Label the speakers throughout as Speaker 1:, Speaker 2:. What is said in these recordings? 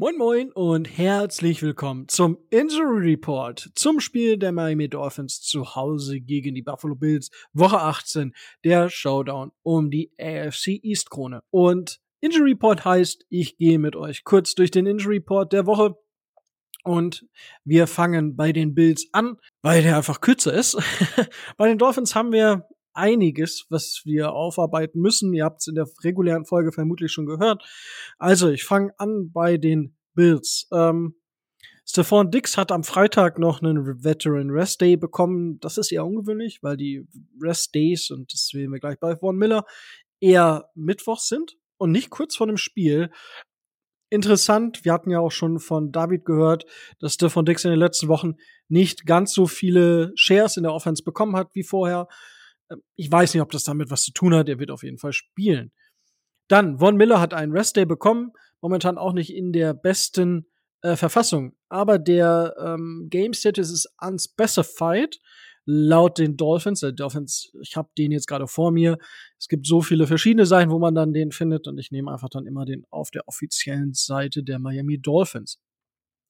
Speaker 1: Moin Moin und herzlich willkommen zum Injury Report zum Spiel der Miami Dolphins zu Hause gegen die Buffalo Bills, Woche 18, der Showdown um die AFC East Krone. Und Injury Report heißt, ich gehe mit euch kurz durch den Injury Report der Woche und wir fangen bei den Bills an, weil der einfach kürzer ist. bei den Dolphins haben wir einiges, was wir aufarbeiten müssen. Ihr habt es in der regulären Folge vermutlich schon gehört. Also, ich fange an bei den Bills. Ähm, Stephon Dix hat am Freitag noch einen Veteran Rest Day bekommen. Das ist eher ungewöhnlich, weil die Rest Days, und das sehen wir gleich bei Von Miller, eher Mittwoch sind und nicht kurz vor dem Spiel. Interessant, wir hatten ja auch schon von David gehört, dass Stephon Dix in den letzten Wochen nicht ganz so viele Shares in der Offense bekommen hat wie vorher. Ähm, ich weiß nicht, ob das damit was zu tun hat. Er wird auf jeden Fall spielen. Dann, Von Miller hat einen Rest Day bekommen. Momentan auch nicht in der besten äh, Verfassung. Aber der ähm, Game Status ist unspecified laut den Dolphins. Der Dolphins, ich habe den jetzt gerade vor mir. Es gibt so viele verschiedene Seiten, wo man dann den findet. Und ich nehme einfach dann immer den auf der offiziellen Seite der Miami Dolphins.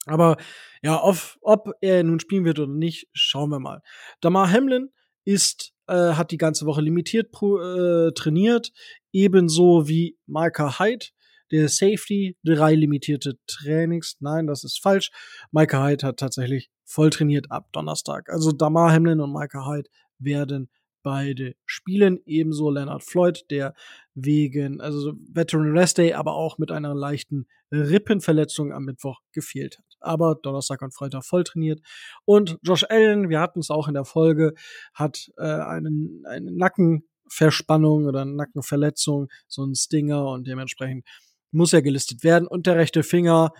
Speaker 1: Aber ja, auf, ob er nun spielen wird oder nicht, schauen wir mal. Damar Hamlin ist äh, hat die ganze Woche limitiert äh, trainiert, ebenso wie Micah Hyde, der Safety, drei limitierte Trainings. Nein, das ist falsch. Micah Hyde hat tatsächlich voll trainiert ab Donnerstag. Also Damar Hamlin und Micah Hyde werden beide spielen. Ebenso Leonard Floyd, der wegen, also Veteran Rest Day, aber auch mit einer leichten Rippenverletzung am Mittwoch gefehlt hat. Aber Donnerstag und Freitag voll trainiert. Und Josh Allen, wir hatten es auch in der Folge, hat äh, einen, eine Nackenverspannung oder eine Nackenverletzung, so ein Stinger und dementsprechend muss er gelistet werden. Und der rechte Finger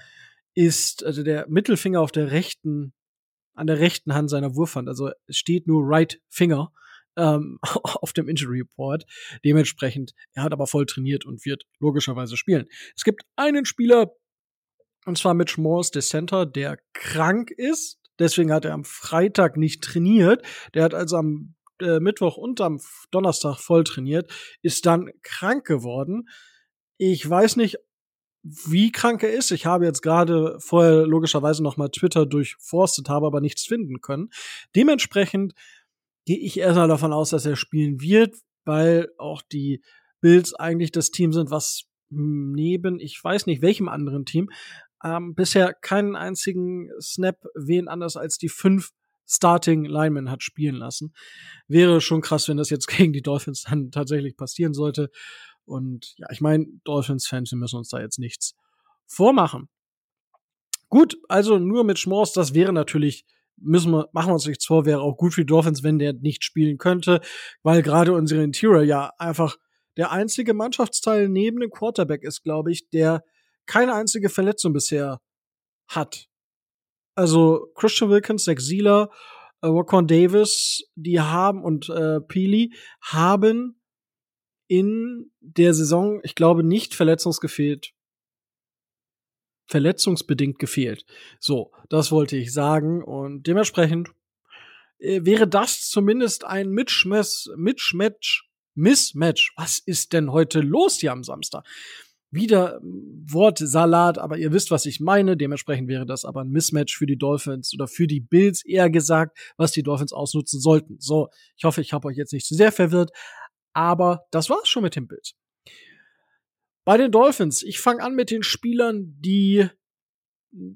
Speaker 1: ist, also der Mittelfinger auf der rechten, an der rechten Hand seiner Wurfhand. Also steht nur Right Finger ähm, auf dem Injury Report. Dementsprechend, er hat aber voll trainiert und wird logischerweise spielen. Es gibt einen Spieler, und zwar Mitch der Center, der krank ist. Deswegen hat er am Freitag nicht trainiert. Der hat also am äh, Mittwoch und am Donnerstag voll trainiert, ist dann krank geworden. Ich weiß nicht, wie krank er ist. Ich habe jetzt gerade vorher logischerweise noch mal Twitter durchforstet, habe aber nichts finden können. Dementsprechend gehe ich erstmal davon aus, dass er spielen wird, weil auch die Bills eigentlich das Team sind, was neben, ich weiß nicht welchem anderen Team, ähm, bisher keinen einzigen Snap wen anders als die fünf Starting Linemen hat spielen lassen. Wäre schon krass, wenn das jetzt gegen die Dolphins dann tatsächlich passieren sollte. Und ja, ich meine, Dolphins-Fans, wir müssen uns da jetzt nichts vormachen. Gut, also nur mit Schmors, das wäre natürlich müssen wir, machen wir uns nichts vor, wäre auch gut für die Dolphins, wenn der nicht spielen könnte, weil gerade unsere Interior ja einfach der einzige Mannschaftsteil neben dem Quarterback ist, glaube ich, der keine einzige Verletzung bisher hat. Also Christian Wilkins, Zach Zieler, äh, Wakon Davis, die haben und äh, Peely haben in der Saison, ich glaube, nicht verletzungsgefehlt verletzungsbedingt gefehlt. So, das wollte ich sagen und dementsprechend äh, wäre das zumindest ein Mitschmess, Mitschmatch, Mismatch. Was ist denn heute los hier am Samstag? Wieder Wortsalat, aber ihr wisst, was ich meine. Dementsprechend wäre das aber ein Mismatch für die Dolphins oder für die Bills eher gesagt, was die Dolphins ausnutzen sollten. So, ich hoffe, ich habe euch jetzt nicht zu sehr verwirrt, aber das war's schon mit den Bills. Bei den Dolphins, ich fange an mit den Spielern, die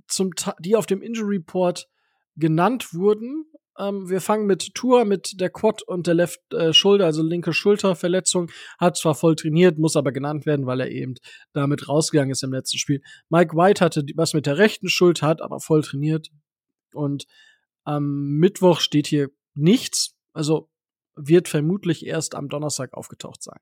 Speaker 1: zum die auf dem Injury Report genannt wurden. Ähm, wir fangen mit Tour mit der Quad und der Left äh, Schulter, also linke Schulterverletzung, hat zwar voll trainiert, muss aber genannt werden, weil er eben damit rausgegangen ist im letzten Spiel. Mike White hatte was mit der rechten Schulter, hat aber voll trainiert und am Mittwoch steht hier nichts, also wird vermutlich erst am Donnerstag aufgetaucht sein.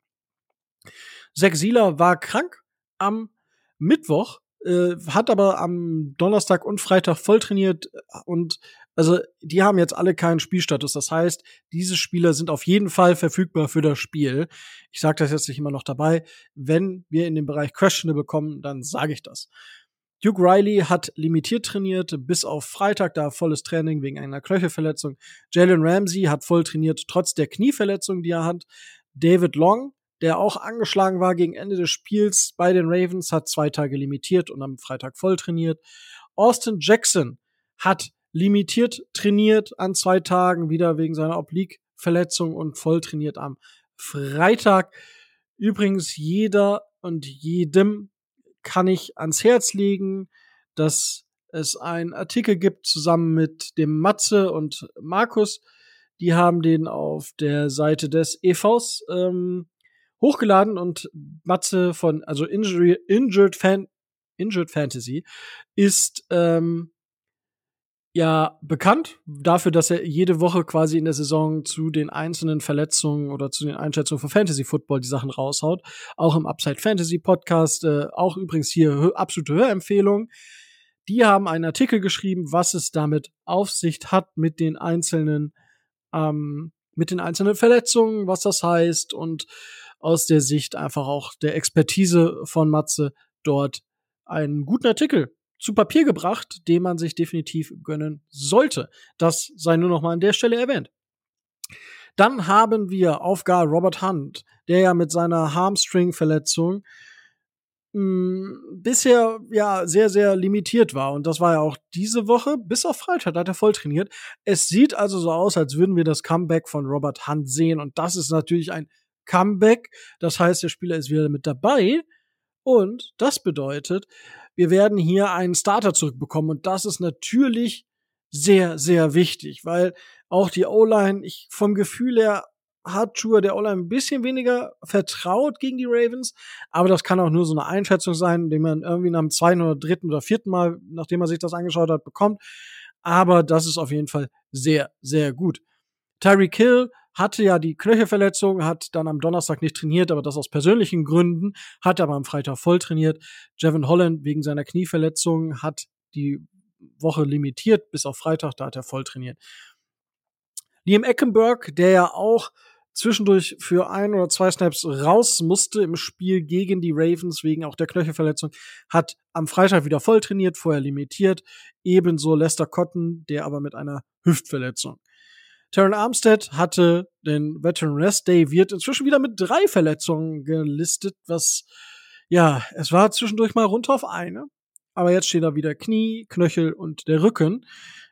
Speaker 1: Zack Sieler war krank am Mittwoch, äh, hat aber am Donnerstag und Freitag voll trainiert und also die haben jetzt alle keinen Spielstatus. Das heißt, diese Spieler sind auf jeden Fall verfügbar für das Spiel. Ich sage das jetzt nicht immer noch dabei. Wenn wir in den Bereich Questionable bekommen, dann sage ich das. Duke Riley hat limitiert trainiert, bis auf Freitag, da volles Training wegen einer Knöchelverletzung. Jalen Ramsey hat voll trainiert, trotz der Knieverletzung, die er hat. David Long der auch angeschlagen war gegen Ende des Spiels bei den Ravens, hat zwei Tage limitiert und am Freitag voll trainiert. Austin Jackson hat limitiert trainiert an zwei Tagen, wieder wegen seiner Oblique-Verletzung und voll trainiert am Freitag. Übrigens, jeder und jedem kann ich ans Herz legen, dass es einen Artikel gibt zusammen mit dem Matze und Markus. Die haben den auf der Seite des EVs ähm, hochgeladen und Matze von, also Injury, Injured, Fan, Injured Fantasy ist ähm, ja bekannt dafür, dass er jede Woche quasi in der Saison zu den einzelnen Verletzungen oder zu den Einschätzungen für Fantasy Football die Sachen raushaut. Auch im Upside Fantasy Podcast, äh, auch übrigens hier absolute Hörempfehlung. Die haben einen Artikel geschrieben, was es damit auf sich hat mit den einzelnen, ähm, mit den einzelnen Verletzungen, was das heißt und aus der Sicht einfach auch der Expertise von Matze dort einen guten Artikel zu Papier gebracht, den man sich definitiv gönnen sollte. Das sei nur noch mal an der Stelle erwähnt. Dann haben wir auf gar Robert Hunt, der ja mit seiner Hamstring-Verletzung bisher ja sehr, sehr limitiert war. Und das war ja auch diese Woche, bis auf Freitag hat er voll trainiert. Es sieht also so aus, als würden wir das Comeback von Robert Hunt sehen. Und das ist natürlich ein Comeback. Das heißt, der Spieler ist wieder mit dabei. Und das bedeutet, wir werden hier einen Starter zurückbekommen. Und das ist natürlich sehr, sehr wichtig, weil auch die O-Line, ich vom Gefühl her hat Tour der o ein bisschen weniger vertraut gegen die Ravens, aber das kann auch nur so eine Einschätzung sein, die man irgendwie nach dem zweiten oder dritten oder vierten Mal, nachdem man sich das angeschaut hat, bekommt. Aber das ist auf jeden Fall sehr, sehr gut. Tyreek Hill hatte ja die Knöchelverletzung, hat dann am Donnerstag nicht trainiert, aber das aus persönlichen Gründen, hat aber am Freitag voll trainiert. Jevin Holland wegen seiner Knieverletzung hat die Woche limitiert bis auf Freitag, da hat er voll trainiert. Liam Eckenberg, der ja auch zwischendurch für ein oder zwei Snaps raus musste im Spiel gegen die Ravens wegen auch der Knöchelverletzung, hat am Freitag wieder voll trainiert, vorher limitiert. Ebenso Lester Cotton, der aber mit einer Hüftverletzung. Terran Armstead hatte den Veteran Rest Day, wird inzwischen wieder mit drei Verletzungen gelistet, was, ja, es war zwischendurch mal runter auf eine. Aber jetzt steht da wieder Knie, Knöchel und der Rücken.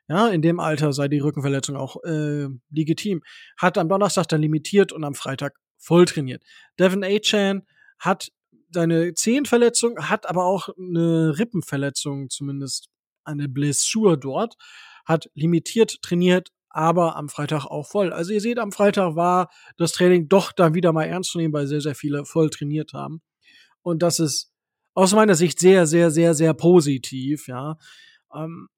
Speaker 1: Ja, in dem Alter sei die Rückenverletzung auch äh, legitim. Hat am Donnerstag dann limitiert und am Freitag voll trainiert. Devin A-Chan hat seine Zehenverletzung, hat aber auch eine Rippenverletzung, zumindest eine Blessur dort, hat limitiert trainiert, aber am Freitag auch voll. Also ihr seht, am Freitag war das Training doch dann wieder mal ernst zu nehmen, weil sehr, sehr viele voll trainiert haben. Und das ist aus meiner Sicht sehr, sehr, sehr, sehr positiv, ja. Ähm,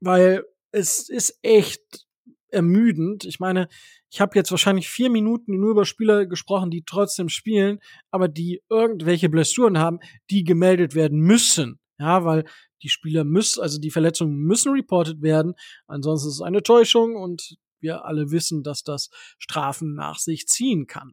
Speaker 1: weil es ist echt ermüdend. Ich meine, ich habe jetzt wahrscheinlich vier Minuten nur über Spieler gesprochen, die trotzdem spielen, aber die irgendwelche Blessuren haben, die gemeldet werden müssen. Ja, weil die Spieler müssen, also die Verletzungen müssen reported werden. Ansonsten ist es eine Täuschung und wir alle wissen, dass das Strafen nach sich ziehen kann.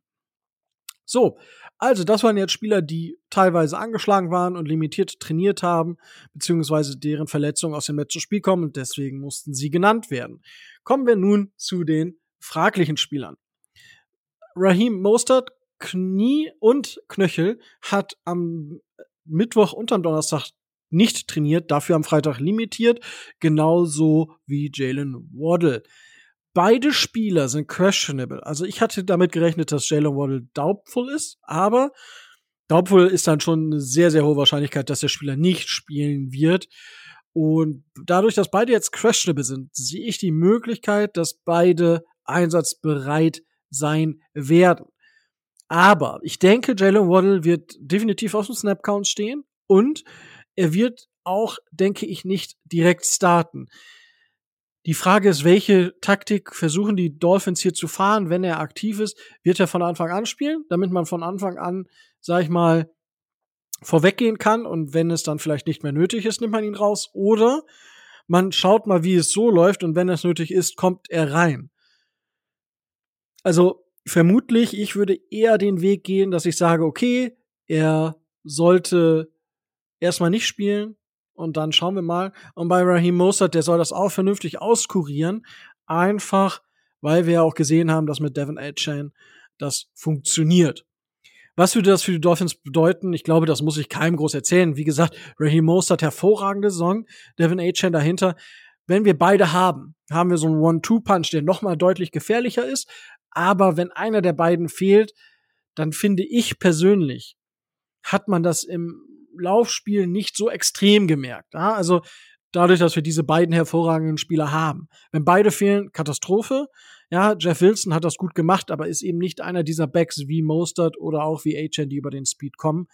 Speaker 1: So, also das waren jetzt Spieler, die teilweise angeschlagen waren und limitiert trainiert haben, beziehungsweise deren Verletzungen aus dem letzten Spiel kommen und deswegen mussten sie genannt werden. Kommen wir nun zu den fraglichen Spielern. Raheem Mostert, Knie und Knöchel, hat am Mittwoch und am Donnerstag nicht trainiert, dafür am Freitag limitiert, genauso wie Jalen Waddle. Beide Spieler sind questionable. Also ich hatte damit gerechnet, dass Jalen Waddle doubtful ist, aber doubtful ist dann schon eine sehr, sehr hohe Wahrscheinlichkeit, dass der Spieler nicht spielen wird. Und dadurch, dass beide jetzt questionable sind, sehe ich die Möglichkeit, dass beide einsatzbereit sein werden. Aber ich denke, Jalen Waddle wird definitiv auf dem Snap-Count stehen und er wird auch, denke ich, nicht direkt starten. Die Frage ist, welche Taktik versuchen die Dolphins hier zu fahren, wenn er aktiv ist? Wird er von Anfang an spielen, damit man von Anfang an, sag ich mal, vorweggehen kann und wenn es dann vielleicht nicht mehr nötig ist, nimmt man ihn raus oder man schaut mal, wie es so läuft und wenn es nötig ist, kommt er rein. Also vermutlich, ich würde eher den Weg gehen, dass ich sage, okay, er sollte erstmal nicht spielen, und dann schauen wir mal. Und bei Raheem Mostert, der soll das auch vernünftig auskurieren. Einfach, weil wir auch gesehen haben, dass mit Devin A. Chain das funktioniert. Was würde das für die Dolphins bedeuten? Ich glaube, das muss ich keinem groß erzählen. Wie gesagt, Raheem Mostert hervorragende Saison, Devin Achan dahinter. Wenn wir beide haben, haben wir so einen One-Two-Punch, der nochmal deutlich gefährlicher ist. Aber wenn einer der beiden fehlt, dann finde ich persönlich, hat man das im Laufspiel nicht so extrem gemerkt. Ja? Also dadurch, dass wir diese beiden hervorragenden Spieler haben. Wenn beide fehlen, Katastrophe. Ja, Jeff Wilson hat das gut gemacht, aber ist eben nicht einer dieser Backs wie Mostert oder auch wie Achan, die über den Speed kommen.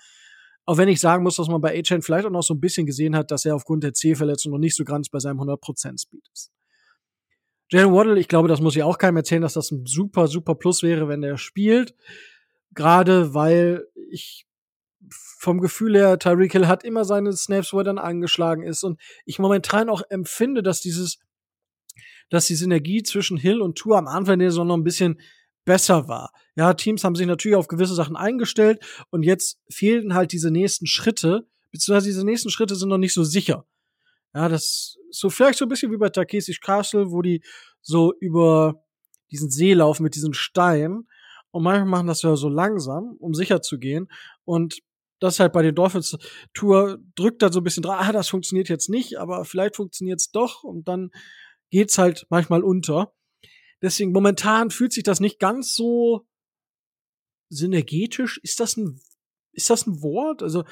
Speaker 1: Auch wenn ich sagen muss, dass man bei Achan vielleicht auch noch so ein bisschen gesehen hat, dass er aufgrund der C-Verletzung noch nicht so ganz bei seinem 100% Speed ist. Jalen Waddle, ich glaube, das muss ich auch keinem erzählen, dass das ein super, super Plus wäre, wenn der spielt. Gerade weil ich vom Gefühl her, Tyreek Hill hat immer seine Snaps, wo er dann angeschlagen ist. Und ich momentan auch empfinde, dass dieses, dass die Synergie zwischen Hill und Tour am Anfang der Saison noch ein bisschen besser war. Ja, Teams haben sich natürlich auf gewisse Sachen eingestellt und jetzt fehlten halt diese nächsten Schritte, beziehungsweise diese nächsten Schritte sind noch nicht so sicher. Ja, das ist so vielleicht so ein bisschen wie bei Takesi's Castle, wo die so über diesen See laufen mit diesen Steinen und manchmal machen das ja so langsam, um sicher zu gehen. Und das halt bei den Dolphins Tour drückt da so ein bisschen dran, ah, das funktioniert jetzt nicht, aber vielleicht funktioniert es doch und dann geht's halt manchmal unter. Deswegen momentan fühlt sich das nicht ganz so synergetisch. Ist das ein, ist das ein Wort? Also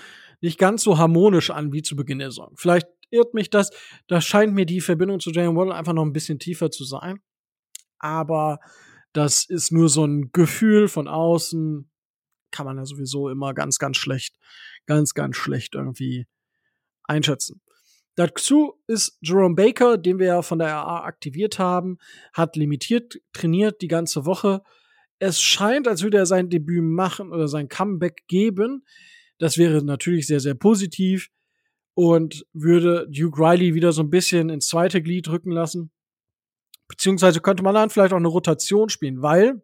Speaker 1: nicht ganz so harmonisch an wie zu Beginn der Saison. Vielleicht irrt mich das. Da scheint mir die Verbindung zu Jalen Waddle einfach noch ein bisschen tiefer zu sein. Aber das ist nur so ein Gefühl von außen kann man ja sowieso immer ganz, ganz schlecht, ganz, ganz schlecht irgendwie einschätzen. Dazu ist Jerome Baker, den wir ja von der RA aktiviert haben, hat limitiert trainiert die ganze Woche. Es scheint, als würde er sein Debüt machen oder sein Comeback geben. Das wäre natürlich sehr, sehr positiv und würde Duke Riley wieder so ein bisschen ins zweite Glied rücken lassen. Beziehungsweise könnte man dann vielleicht auch eine Rotation spielen, weil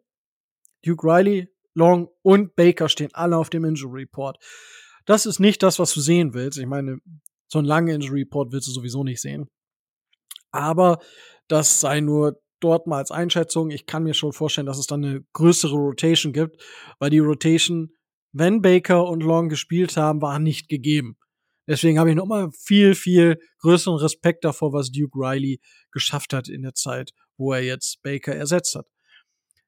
Speaker 1: Duke Riley Long und Baker stehen alle auf dem Injury Report. Das ist nicht das, was du sehen willst. Ich meine, so einen langen Injury Report willst du sowieso nicht sehen. Aber das sei nur dort mal als Einschätzung. Ich kann mir schon vorstellen, dass es dann eine größere Rotation gibt, weil die Rotation, wenn Baker und Long gespielt haben, war nicht gegeben. Deswegen habe ich noch mal viel, viel größeren Respekt davor, was Duke Riley geschafft hat in der Zeit, wo er jetzt Baker ersetzt hat.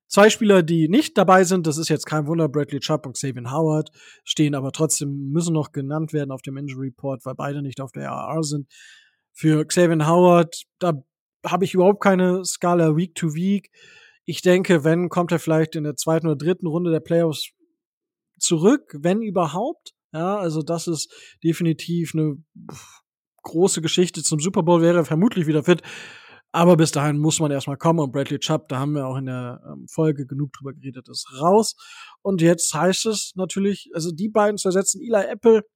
Speaker 1: Zwei Spieler, die nicht dabei sind, das ist jetzt kein Wunder, Bradley Chubb und Xavier Howard, stehen aber trotzdem, müssen noch genannt werden auf dem Injury Report, weil beide nicht auf der RR sind. Für Xavier Howard, da habe ich überhaupt keine Skala Week to Week. Ich denke, wenn, kommt er vielleicht in der zweiten oder dritten Runde der Playoffs zurück, wenn überhaupt. Ja, also das ist definitiv eine große Geschichte. Zum Super Bowl wäre er vermutlich wieder fit. Aber bis dahin muss man erstmal kommen und Bradley Chubb, da haben wir auch in der ähm, Folge genug drüber geredet, ist raus. Und jetzt heißt es natürlich, also die beiden zu ersetzen, Eli Apple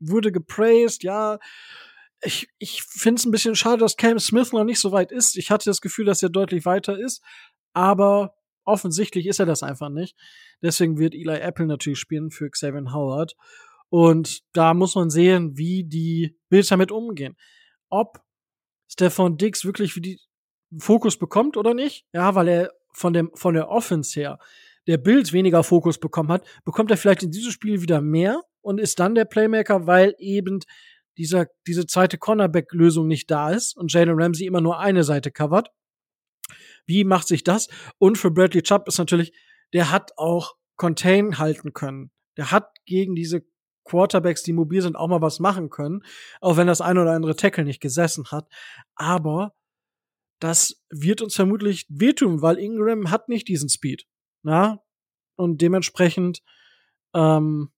Speaker 1: wurde gepraised, ja. Ich, ich finde es ein bisschen schade, dass Cam Smith noch nicht so weit ist. Ich hatte das Gefühl, dass er deutlich weiter ist, aber offensichtlich ist er das einfach nicht. Deswegen wird Eli Apple natürlich spielen für Xavier Howard. Und da muss man sehen, wie die Bills damit umgehen. Ob Stefan Dix wirklich für die Fokus bekommt oder nicht. Ja, weil er von dem, von der Offense her der Bild weniger Fokus bekommen hat, bekommt er vielleicht in diesem Spiel wieder mehr und ist dann der Playmaker, weil eben dieser, diese zweite Cornerback-Lösung nicht da ist und Jalen Ramsey immer nur eine Seite covert. Wie macht sich das? Und für Bradley Chubb ist natürlich, der hat auch Contain halten können. Der hat gegen diese Quarterbacks, die mobil sind, auch mal was machen können, auch wenn das ein oder andere Tackle nicht gesessen hat. Aber das wird uns vermutlich wehtun, weil Ingram hat nicht diesen Speed. Na? Und dementsprechend ähm,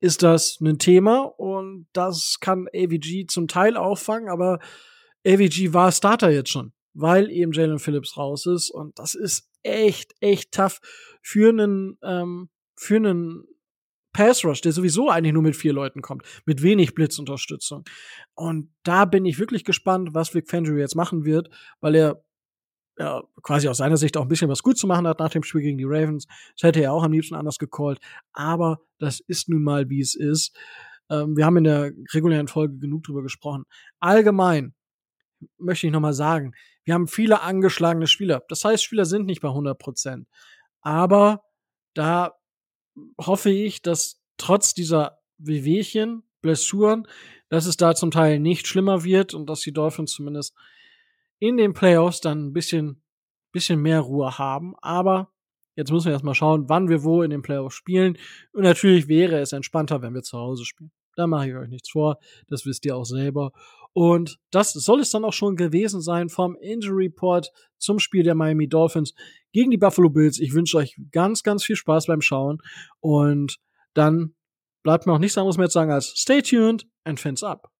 Speaker 1: ist das ein Thema und das kann AVG zum Teil auffangen, aber AVG war Starter jetzt schon, weil eben Jalen Phillips raus ist und das ist echt, echt tough für einen, ähm, für einen Pass Rush, der sowieso eigentlich nur mit vier Leuten kommt, mit wenig Blitzunterstützung. Und da bin ich wirklich gespannt, was Vic Fangio jetzt machen wird, weil er ja, quasi aus seiner Sicht auch ein bisschen was gut zu machen hat nach dem Spiel gegen die Ravens. Das hätte er auch am liebsten anders gecallt. Aber das ist nun mal, wie es ist. Ähm, wir haben in der regulären Folge genug drüber gesprochen. Allgemein möchte ich nochmal sagen, wir haben viele angeschlagene Spieler. Das heißt, Spieler sind nicht bei 100 Prozent. Aber da hoffe ich, dass trotz dieser Wehwehchen, Blessuren, dass es da zum Teil nicht schlimmer wird und dass die Dolphins zumindest in den Playoffs dann ein bisschen, bisschen mehr Ruhe haben. Aber jetzt müssen wir erstmal schauen, wann wir wo in den Playoffs spielen. Und natürlich wäre es entspannter, wenn wir zu Hause spielen. Da mache ich euch nichts vor. Das wisst ihr auch selber. Und das soll es dann auch schon gewesen sein vom Injury Report zum Spiel der Miami Dolphins gegen die Buffalo Bills. Ich wünsche euch ganz, ganz viel Spaß beim Schauen. Und dann bleibt mir auch nichts anderes mehr zu sagen als stay tuned and fins up.